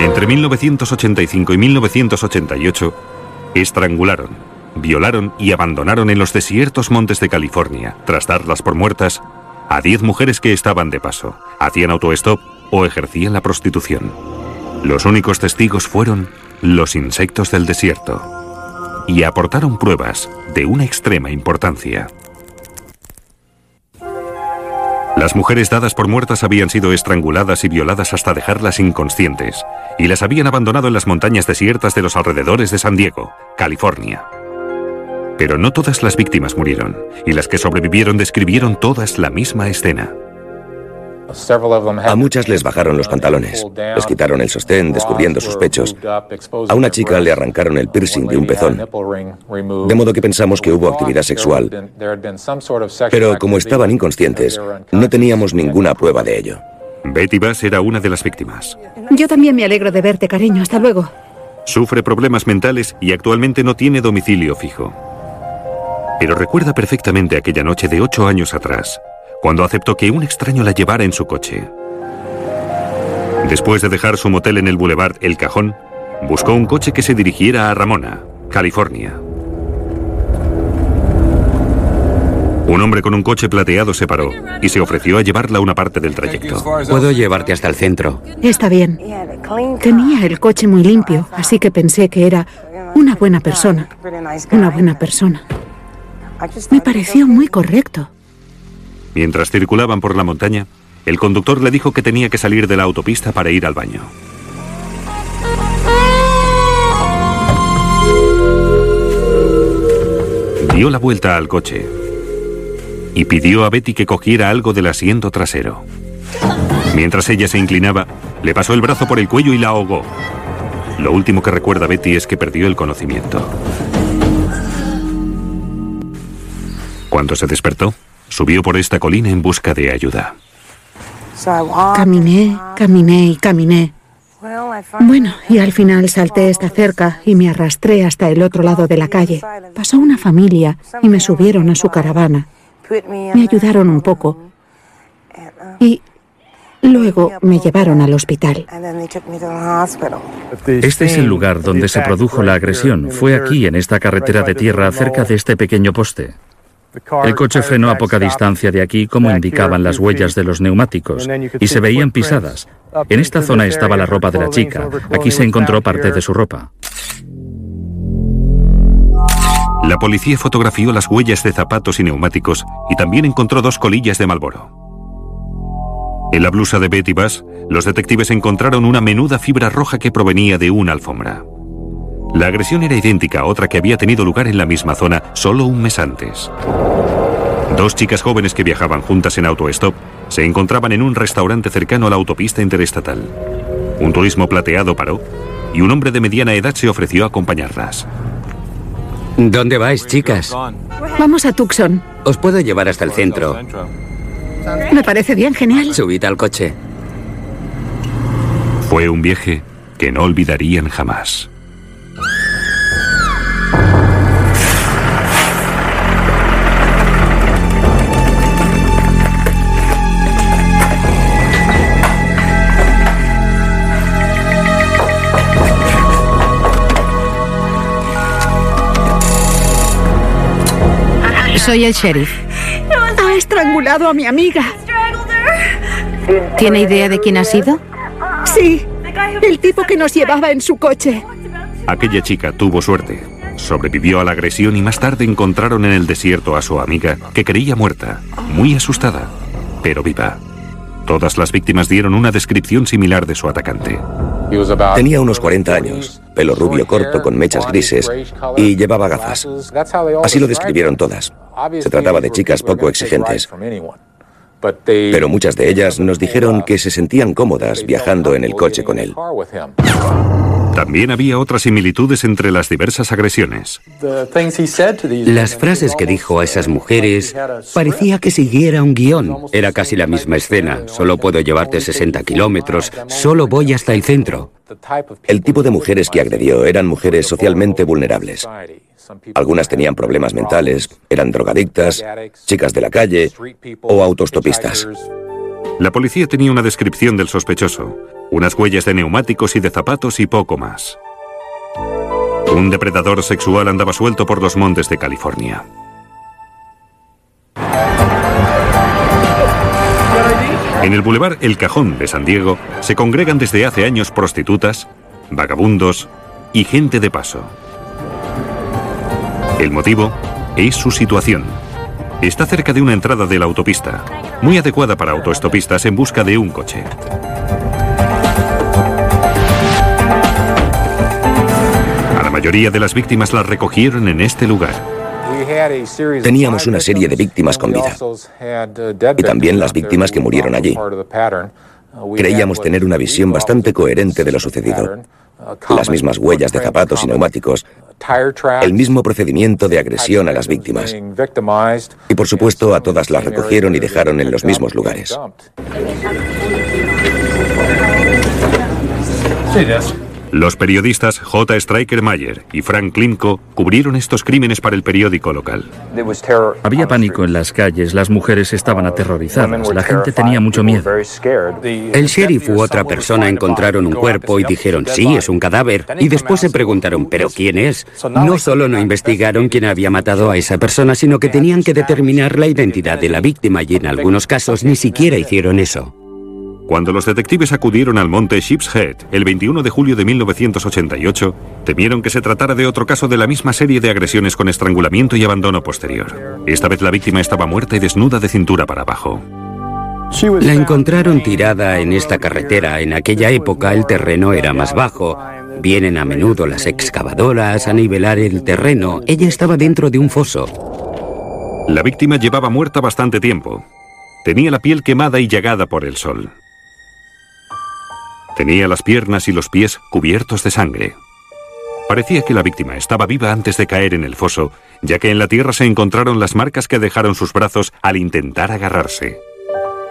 Entre 1985 y 1988, estrangularon, violaron y abandonaron en los desiertos montes de California, tras darlas por muertas, a 10 mujeres que estaban de paso, hacían autostop o ejercían la prostitución. Los únicos testigos fueron los insectos del desierto y aportaron pruebas de una extrema importancia. Las mujeres dadas por muertas habían sido estranguladas y violadas hasta dejarlas inconscientes, y las habían abandonado en las montañas desiertas de los alrededores de San Diego, California. Pero no todas las víctimas murieron, y las que sobrevivieron describieron todas la misma escena. A muchas les bajaron los pantalones, les quitaron el sostén descubriendo sus pechos. A una chica le arrancaron el piercing de un pezón, de modo que pensamos que hubo actividad sexual. Pero como estaban inconscientes, no teníamos ninguna prueba de ello. Betty Bass era una de las víctimas. Yo también me alegro de verte, cariño. Hasta luego. Sufre problemas mentales y actualmente no tiene domicilio fijo. Pero recuerda perfectamente aquella noche de ocho años atrás, cuando aceptó que un extraño la llevara en su coche. Después de dejar su motel en el boulevard El Cajón, buscó un coche que se dirigiera a Ramona, California. Un hombre con un coche plateado se paró y se ofreció a llevarla una parte del trayecto. Puedo llevarte hasta el centro. Está bien. Tenía el coche muy limpio, así que pensé que era una buena persona. Una buena persona. Me pareció muy correcto. Mientras circulaban por la montaña, el conductor le dijo que tenía que salir de la autopista para ir al baño. Dio la vuelta al coche y pidió a Betty que cogiera algo del asiento trasero. Mientras ella se inclinaba, le pasó el brazo por el cuello y la ahogó. Lo último que recuerda Betty es que perdió el conocimiento. Cuando se despertó, subió por esta colina en busca de ayuda. Caminé, caminé y caminé. Bueno, y al final salté esta cerca y me arrastré hasta el otro lado de la calle. Pasó una familia y me subieron a su caravana. Me ayudaron un poco y luego me llevaron al hospital. Este es el lugar donde se produjo la agresión. Fue aquí, en esta carretera de tierra, cerca de este pequeño poste. El coche frenó a poca distancia de aquí, como indicaban las huellas de los neumáticos, y se veían pisadas. En esta zona estaba la ropa de la chica. Aquí se encontró parte de su ropa. La policía fotografió las huellas de zapatos y neumáticos y también encontró dos colillas de Malboro. En la blusa de Betty Bass, los detectives encontraron una menuda fibra roja que provenía de una alfombra. La agresión era idéntica a otra que había tenido lugar en la misma zona solo un mes antes. Dos chicas jóvenes que viajaban juntas en autostop se encontraban en un restaurante cercano a la autopista interestatal. Un turismo plateado paró y un hombre de mediana edad se ofreció a acompañarlas. ¿Dónde vais, chicas? Vamos a Tucson. Os puedo llevar hasta el centro. Me parece bien, genial. Subid al coche. Fue un viaje que no olvidarían jamás. Soy el sheriff. Ha estrangulado a mi amiga. ¿Tiene idea de quién ha sido? Sí, el tipo que nos llevaba en su coche. Aquella chica tuvo suerte. Sobrevivió a la agresión y más tarde encontraron en el desierto a su amiga, que creía muerta, muy asustada, pero viva. Todas las víctimas dieron una descripción similar de su atacante. Tenía unos 40 años, pelo rubio corto con mechas grises y llevaba gafas. Así lo describieron todas. Se trataba de chicas poco exigentes. Pero muchas de ellas nos dijeron que se sentían cómodas viajando en el coche con él. También había otras similitudes entre las diversas agresiones. Las frases que dijo a esas mujeres parecía que siguiera un guion. Era casi la misma escena. Solo puedo llevarte 60 kilómetros. Solo voy hasta el centro. El tipo de mujeres que agredió eran mujeres socialmente vulnerables. Algunas tenían problemas mentales, eran drogadictas, chicas de la calle o autostopistas. La policía tenía una descripción del sospechoso, unas huellas de neumáticos y de zapatos y poco más. Un depredador sexual andaba suelto por los montes de California. En el bulevar El Cajón de San Diego se congregan desde hace años prostitutas, vagabundos y gente de paso. El motivo es su situación. Está cerca de una entrada de la autopista, muy adecuada para autoestopistas en busca de un coche. Mayoría de las víctimas las recogieron en este lugar. Teníamos una serie de víctimas con vida y también las víctimas que murieron allí. Creíamos tener una visión bastante coherente de lo sucedido. Las mismas huellas de zapatos y neumáticos, el mismo procedimiento de agresión a las víctimas. Y por supuesto a todas las recogieron y dejaron en los mismos lugares. Los periodistas J. Striker Mayer y Frank Klimko cubrieron estos crímenes para el periódico local. Había pánico en las calles, las mujeres estaban aterrorizadas, la gente tenía mucho miedo. El sheriff u otra persona encontraron un cuerpo y dijeron, sí, es un cadáver. Y después se preguntaron, ¿pero quién es? No solo no investigaron quién había matado a esa persona, sino que tenían que determinar la identidad de la víctima y en algunos casos ni siquiera hicieron eso. Cuando los detectives acudieron al monte Sheep's Head el 21 de julio de 1988, temieron que se tratara de otro caso de la misma serie de agresiones con estrangulamiento y abandono posterior. Esta vez la víctima estaba muerta y desnuda de cintura para abajo. La encontraron tirada en esta carretera. En aquella época el terreno era más bajo. Vienen a menudo las excavadoras a nivelar el terreno. Ella estaba dentro de un foso. La víctima llevaba muerta bastante tiempo. Tenía la piel quemada y llagada por el sol. Tenía las piernas y los pies cubiertos de sangre. Parecía que la víctima estaba viva antes de caer en el foso, ya que en la tierra se encontraron las marcas que dejaron sus brazos al intentar agarrarse.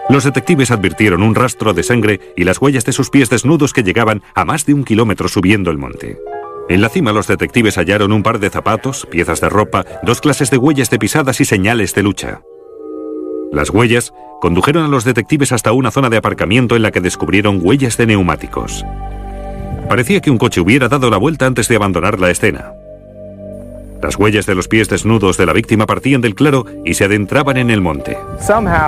Los detectives advirtieron un rastro de sangre y las huellas de sus pies desnudos que llegaban a más de un kilómetro subiendo el monte. En la cima los detectives hallaron un par de zapatos, piezas de ropa, dos clases de huellas de pisadas y señales de lucha. Las huellas condujeron a los detectives hasta una zona de aparcamiento en la que descubrieron huellas de neumáticos. Parecía que un coche hubiera dado la vuelta antes de abandonar la escena. Las huellas de los pies desnudos de la víctima partían del claro y se adentraban en el monte.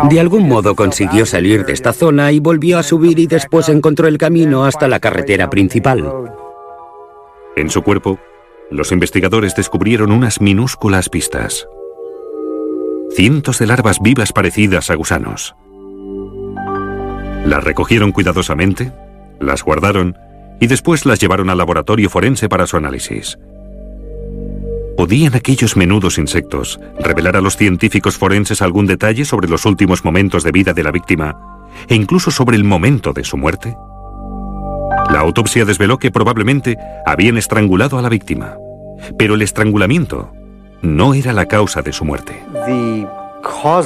De algún modo consiguió salir de esta zona y volvió a subir y después encontró el camino hasta la carretera principal. En su cuerpo, los investigadores descubrieron unas minúsculas pistas cientos de larvas vivas parecidas a gusanos. Las recogieron cuidadosamente, las guardaron y después las llevaron al laboratorio forense para su análisis. ¿Podían aquellos menudos insectos revelar a los científicos forenses algún detalle sobre los últimos momentos de vida de la víctima e incluso sobre el momento de su muerte? La autopsia desveló que probablemente habían estrangulado a la víctima, pero el estrangulamiento no era la causa de su muerte.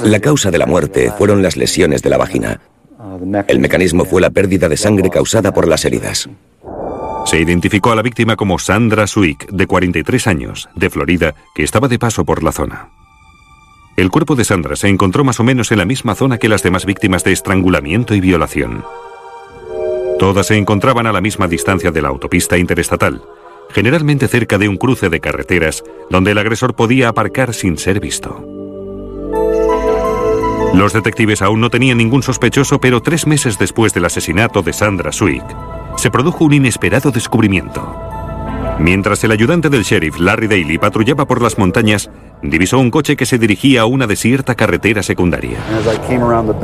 La causa de la muerte fueron las lesiones de la vagina. El mecanismo fue la pérdida de sangre causada por las heridas. Se identificó a la víctima como Sandra Suick, de 43 años, de Florida, que estaba de paso por la zona. El cuerpo de Sandra se encontró más o menos en la misma zona que las demás víctimas de estrangulamiento y violación. Todas se encontraban a la misma distancia de la autopista interestatal, generalmente cerca de un cruce de carreteras donde el agresor podía aparcar sin ser visto. Los detectives aún no tenían ningún sospechoso, pero tres meses después del asesinato de Sandra Swick, se produjo un inesperado descubrimiento. Mientras el ayudante del sheriff, Larry Daly, patrullaba por las montañas, divisó un coche que se dirigía a una desierta carretera secundaria.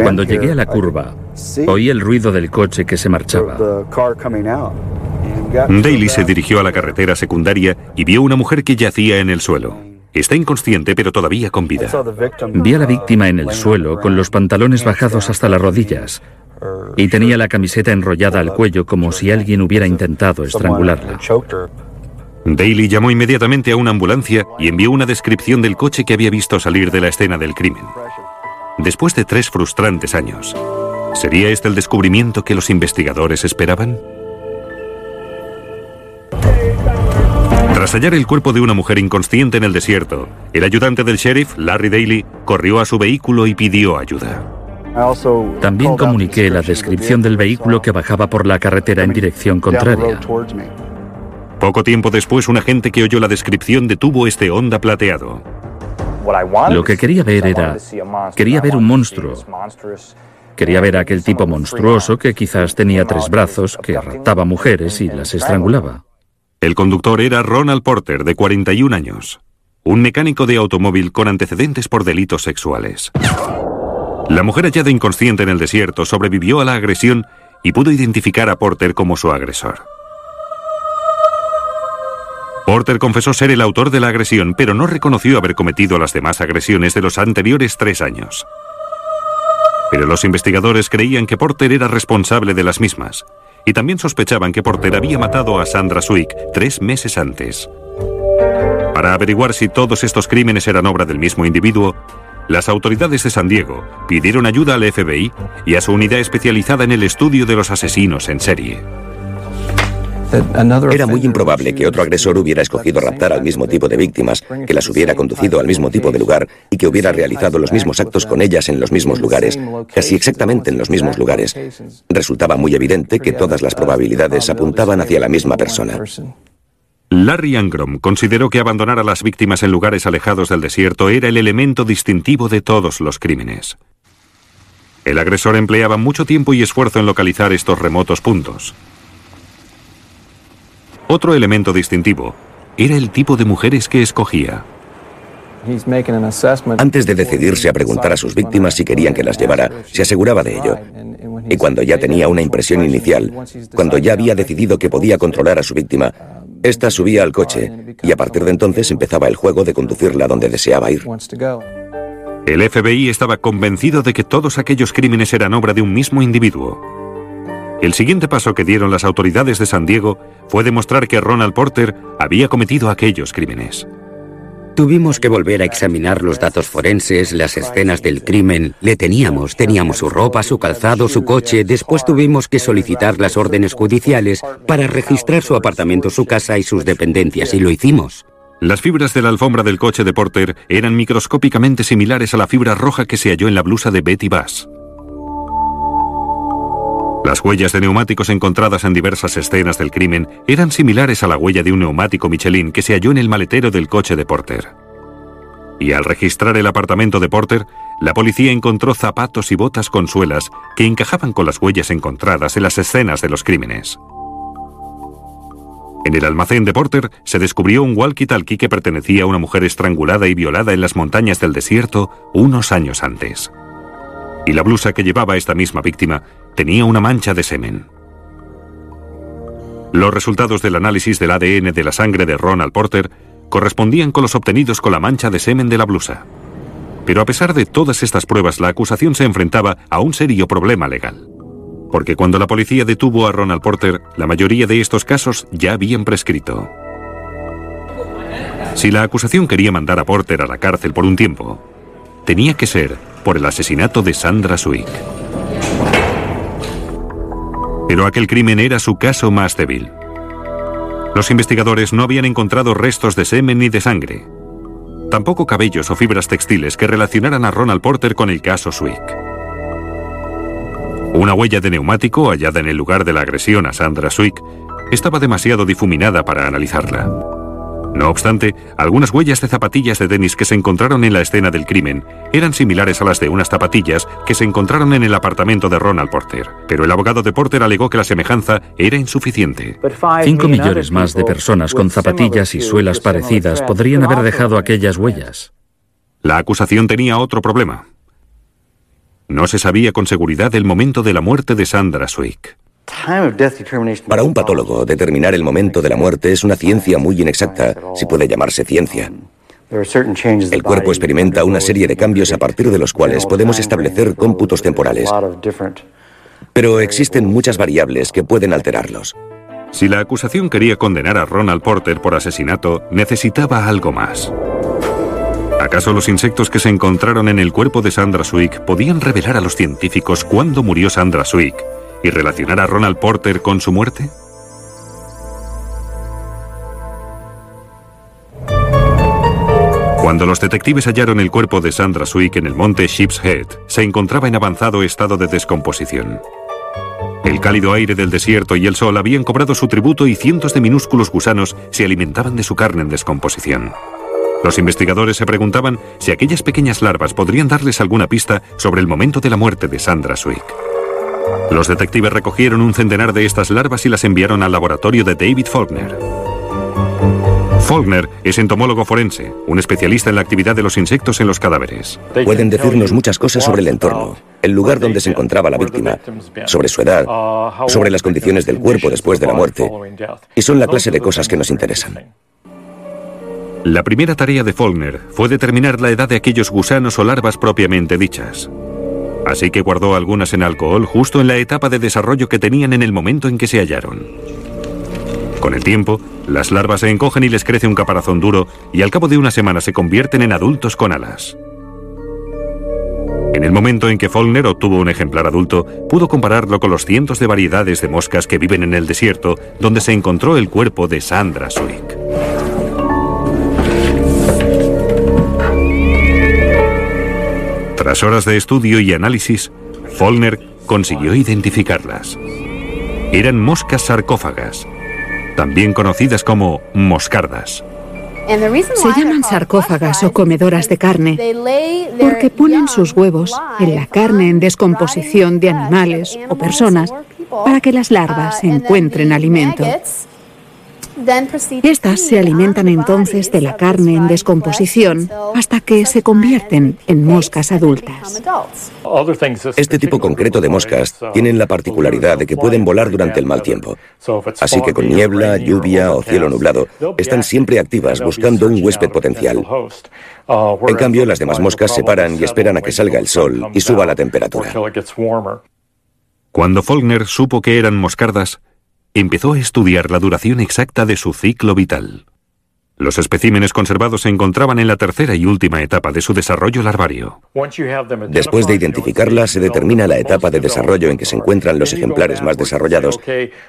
Cuando llegué a la curva, oí el ruido del coche que se marchaba. Daly se dirigió a la carretera secundaria y vio una mujer que yacía en el suelo. Está inconsciente, pero todavía con vida. Vi a la víctima en el suelo con los pantalones bajados hasta las rodillas y tenía la camiseta enrollada al cuello como si alguien hubiera intentado estrangularla. Daly llamó inmediatamente a una ambulancia y envió una descripción del coche que había visto salir de la escena del crimen. Después de tres frustrantes años, ¿sería este el descubrimiento que los investigadores esperaban? Tras hallar el cuerpo de una mujer inconsciente en el desierto, el ayudante del sheriff, Larry Daly, corrió a su vehículo y pidió ayuda. También comuniqué la descripción del vehículo que bajaba por la carretera en dirección contraria. Poco tiempo después, un agente que oyó la descripción detuvo este Honda plateado. Lo que quería ver era... Quería ver un monstruo. Quería ver a aquel tipo monstruoso que quizás tenía tres brazos, que raptaba mujeres y las estrangulaba. El conductor era Ronald Porter, de 41 años, un mecánico de automóvil con antecedentes por delitos sexuales. La mujer hallada inconsciente en el desierto sobrevivió a la agresión y pudo identificar a Porter como su agresor. Porter confesó ser el autor de la agresión, pero no reconoció haber cometido las demás agresiones de los anteriores tres años. Pero los investigadores creían que Porter era responsable de las mismas, y también sospechaban que Porter había matado a Sandra Swick tres meses antes. Para averiguar si todos estos crímenes eran obra del mismo individuo, las autoridades de San Diego pidieron ayuda al FBI y a su unidad especializada en el estudio de los asesinos en serie. Era muy improbable que otro agresor hubiera escogido raptar al mismo tipo de víctimas, que las hubiera conducido al mismo tipo de lugar y que hubiera realizado los mismos actos con ellas en los mismos lugares, casi exactamente en los mismos lugares. Resultaba muy evidente que todas las probabilidades apuntaban hacia la misma persona. Larry Angrom consideró que abandonar a las víctimas en lugares alejados del desierto era el elemento distintivo de todos los crímenes. El agresor empleaba mucho tiempo y esfuerzo en localizar estos remotos puntos. Otro elemento distintivo era el tipo de mujeres que escogía. Antes de decidirse a preguntar a sus víctimas si querían que las llevara, se aseguraba de ello. Y cuando ya tenía una impresión inicial, cuando ya había decidido que podía controlar a su víctima, ésta subía al coche y a partir de entonces empezaba el juego de conducirla donde deseaba ir. El FBI estaba convencido de que todos aquellos crímenes eran obra de un mismo individuo. El siguiente paso que dieron las autoridades de San Diego fue demostrar que Ronald Porter había cometido aquellos crímenes. Tuvimos que volver a examinar los datos forenses, las escenas del crimen. Le teníamos, teníamos su ropa, su calzado, su coche. Después tuvimos que solicitar las órdenes judiciales para registrar su apartamento, su casa y sus dependencias, y lo hicimos. Las fibras de la alfombra del coche de Porter eran microscópicamente similares a la fibra roja que se halló en la blusa de Betty Bass. Las huellas de neumáticos encontradas en diversas escenas del crimen eran similares a la huella de un neumático Michelin que se halló en el maletero del coche de Porter. Y al registrar el apartamento de Porter, la policía encontró zapatos y botas con suelas que encajaban con las huellas encontradas en las escenas de los crímenes. En el almacén de Porter se descubrió un walkie-talkie que pertenecía a una mujer estrangulada y violada en las montañas del desierto unos años antes. Y la blusa que llevaba esta misma víctima tenía una mancha de semen. Los resultados del análisis del ADN de la sangre de Ronald Porter correspondían con los obtenidos con la mancha de semen de la blusa. Pero a pesar de todas estas pruebas, la acusación se enfrentaba a un serio problema legal. Porque cuando la policía detuvo a Ronald Porter, la mayoría de estos casos ya habían prescrito. Si la acusación quería mandar a Porter a la cárcel por un tiempo, tenía que ser por el asesinato de Sandra Swick. Pero aquel crimen era su caso más débil. Los investigadores no habían encontrado restos de semen ni de sangre. Tampoco cabellos o fibras textiles que relacionaran a Ronald Porter con el caso Swick. Una huella de neumático hallada en el lugar de la agresión a Sandra Swick estaba demasiado difuminada para analizarla. No obstante, algunas huellas de zapatillas de tenis que se encontraron en la escena del crimen eran similares a las de unas zapatillas que se encontraron en el apartamento de Ronald Porter, pero el abogado de Porter alegó que la semejanza era insuficiente. Cinco millones más de personas con zapatillas y suelas parecidas podrían haber dejado aquellas huellas. La acusación tenía otro problema. No se sabía con seguridad el momento de la muerte de Sandra Swick. Para un patólogo, determinar el momento de la muerte es una ciencia muy inexacta, si puede llamarse ciencia. El cuerpo experimenta una serie de cambios a partir de los cuales podemos establecer cómputos temporales. Pero existen muchas variables que pueden alterarlos. Si la acusación quería condenar a Ronald Porter por asesinato, necesitaba algo más. ¿Acaso los insectos que se encontraron en el cuerpo de Sandra Swick podían revelar a los científicos cuándo murió Sandra Swick y relacionar a Ronald Porter con su muerte? Cuando los detectives hallaron el cuerpo de Sandra Swick en el monte Sheep's Head, se encontraba en avanzado estado de descomposición. El cálido aire del desierto y el sol habían cobrado su tributo y cientos de minúsculos gusanos se alimentaban de su carne en descomposición. Los investigadores se preguntaban si aquellas pequeñas larvas podrían darles alguna pista sobre el momento de la muerte de Sandra Swick. Los detectives recogieron un centenar de estas larvas y las enviaron al laboratorio de David Faulkner. Faulkner es entomólogo forense, un especialista en la actividad de los insectos en los cadáveres. Pueden decirnos muchas cosas sobre el entorno, el lugar donde se encontraba la víctima, sobre su edad, sobre las condiciones del cuerpo después de la muerte, y son la clase de cosas que nos interesan. La primera tarea de Faulkner fue determinar la edad de aquellos gusanos o larvas propiamente dichas. Así que guardó algunas en alcohol justo en la etapa de desarrollo que tenían en el momento en que se hallaron. Con el tiempo, las larvas se encogen y les crece un caparazón duro y al cabo de una semana se convierten en adultos con alas. En el momento en que Faulkner obtuvo un ejemplar adulto, pudo compararlo con los cientos de variedades de moscas que viven en el desierto, donde se encontró el cuerpo de Sandra Swick. Tras horas de estudio y análisis, Faulkner consiguió identificarlas. Eran moscas sarcófagas, también conocidas como moscardas. Se llaman sarcófagas o comedoras de carne porque ponen sus huevos en la carne en descomposición de animales o personas para que las larvas encuentren alimento. Estas se alimentan entonces de la carne en descomposición hasta que se convierten en moscas adultas. Este tipo concreto de moscas tienen la particularidad de que pueden volar durante el mal tiempo. Así que con niebla, lluvia o cielo nublado, están siempre activas buscando un huésped potencial. En cambio, las demás moscas se paran y esperan a que salga el sol y suba la temperatura. Cuando Faulkner supo que eran moscardas, empezó a estudiar la duración exacta de su ciclo vital. Los especímenes conservados se encontraban en la tercera y última etapa de su desarrollo larvario. Después de identificarla, se determina la etapa de desarrollo en que se encuentran los ejemplares más desarrollados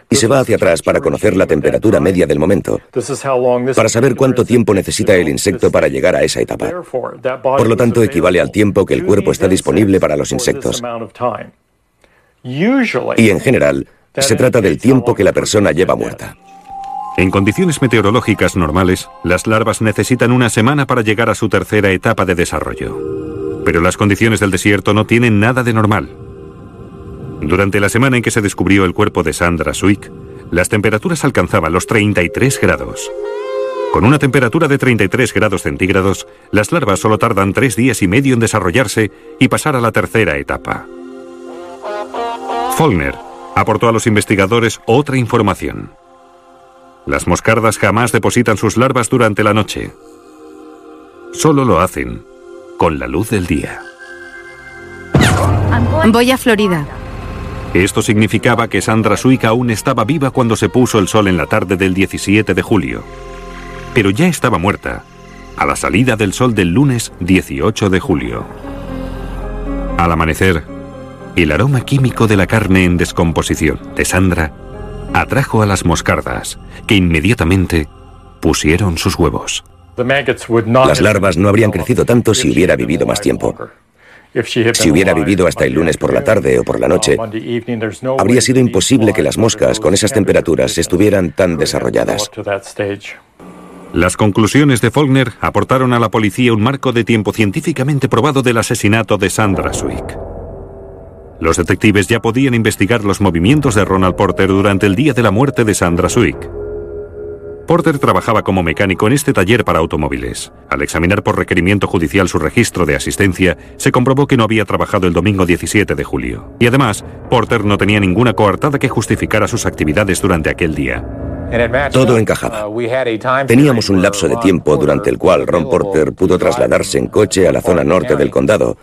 y se va hacia atrás para conocer la temperatura media del momento, para saber cuánto tiempo necesita el insecto para llegar a esa etapa. Por lo tanto, equivale al tiempo que el cuerpo está disponible para los insectos. Y en general, se trata del tiempo que la persona lleva muerta. En condiciones meteorológicas normales, las larvas necesitan una semana para llegar a su tercera etapa de desarrollo. Pero las condiciones del desierto no tienen nada de normal. Durante la semana en que se descubrió el cuerpo de Sandra Swick, las temperaturas alcanzaban los 33 grados. Con una temperatura de 33 grados centígrados, las larvas solo tardan tres días y medio en desarrollarse y pasar a la tercera etapa. Faulkner aportó a los investigadores otra información. Las moscardas jamás depositan sus larvas durante la noche. Solo lo hacen con la luz del día. Voy a Florida. Esto significaba que Sandra Suica aún estaba viva cuando se puso el sol en la tarde del 17 de julio. Pero ya estaba muerta, a la salida del sol del lunes 18 de julio. Al amanecer, el aroma químico de la carne en descomposición de Sandra atrajo a las moscardas, que inmediatamente pusieron sus huevos. Las larvas no habrían crecido tanto si hubiera vivido más tiempo. Si hubiera vivido hasta el lunes por la tarde o por la noche, habría sido imposible que las moscas con esas temperaturas estuvieran tan desarrolladas. Las conclusiones de Faulkner aportaron a la policía un marco de tiempo científicamente probado del asesinato de Sandra Swick. Los detectives ya podían investigar los movimientos de Ronald Porter durante el día de la muerte de Sandra Swick. Porter trabajaba como mecánico en este taller para automóviles. Al examinar por requerimiento judicial su registro de asistencia, se comprobó que no había trabajado el domingo 17 de julio. Y además, Porter no tenía ninguna coartada que justificara sus actividades durante aquel día. Todo encajaba. Teníamos un lapso de tiempo durante el cual Ron Porter pudo trasladarse en coche a la zona norte del condado,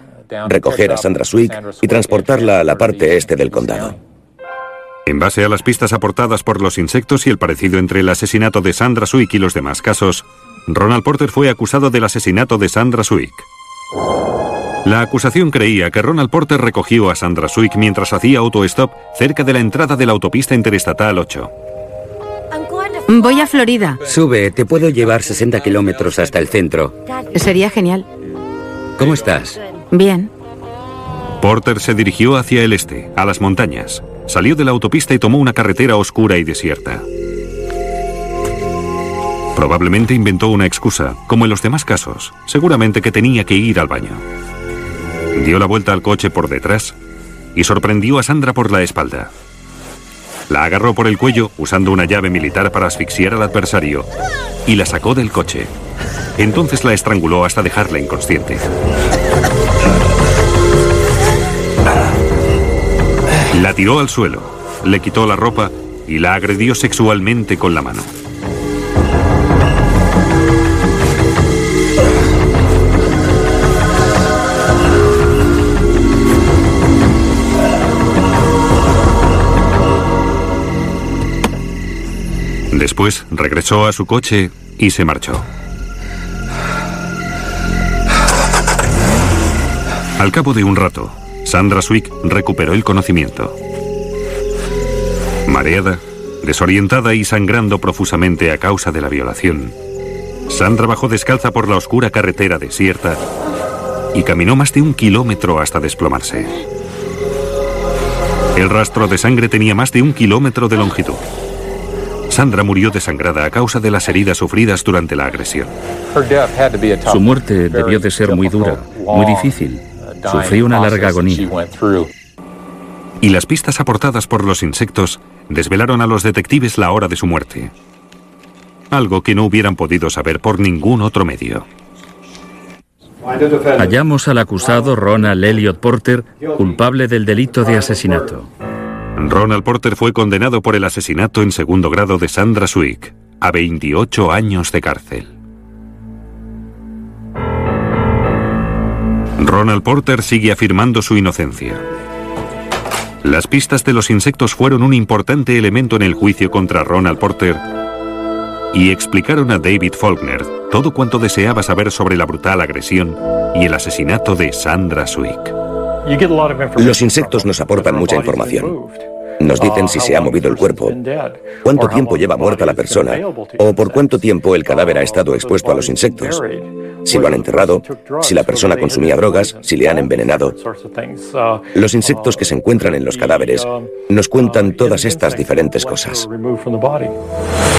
recoger a Sandra Swick y transportarla a la parte este del condado. En base a las pistas aportadas por los insectos y el parecido entre el asesinato de Sandra Swick y los demás casos, Ronald Porter fue acusado del asesinato de Sandra Swick. La acusación creía que Ronald Porter recogió a Sandra Swick mientras hacía autostop cerca de la entrada de la autopista interestatal 8. Voy a Florida. Sube, te puedo llevar 60 kilómetros hasta el centro. Sería genial. ¿Cómo estás? Bien. Porter se dirigió hacia el este, a las montañas. Salió de la autopista y tomó una carretera oscura y desierta. Probablemente inventó una excusa, como en los demás casos. Seguramente que tenía que ir al baño. Dio la vuelta al coche por detrás y sorprendió a Sandra por la espalda. La agarró por el cuello usando una llave militar para asfixiar al adversario y la sacó del coche. Entonces la estranguló hasta dejarla inconsciente. La tiró al suelo, le quitó la ropa y la agredió sexualmente con la mano. Después regresó a su coche y se marchó. Al cabo de un rato, Sandra Swick recuperó el conocimiento. Mareada, desorientada y sangrando profusamente a causa de la violación, Sandra bajó descalza por la oscura carretera desierta y caminó más de un kilómetro hasta desplomarse. El rastro de sangre tenía más de un kilómetro de longitud. Sandra murió desangrada a causa de las heridas sufridas durante la agresión. Su muerte debió de ser muy dura, muy difícil. Sufrió una larga agonía. Y las pistas aportadas por los insectos desvelaron a los detectives la hora de su muerte. Algo que no hubieran podido saber por ningún otro medio. Hallamos al acusado Ronald Elliot Porter culpable del delito de asesinato. Ronald Porter fue condenado por el asesinato en segundo grado de Sandra Swick a 28 años de cárcel. Ronald Porter sigue afirmando su inocencia. Las pistas de los insectos fueron un importante elemento en el juicio contra Ronald Porter y explicaron a David Faulkner todo cuanto deseaba saber sobre la brutal agresión y el asesinato de Sandra Swick. Los insectos nos aportan mucha información. Nos dicen si se ha movido el cuerpo, cuánto tiempo lleva muerta la persona o por cuánto tiempo el cadáver ha estado expuesto a los insectos, si lo han enterrado, si la persona consumía drogas, si le han envenenado. Los insectos que se encuentran en los cadáveres nos cuentan todas estas diferentes cosas.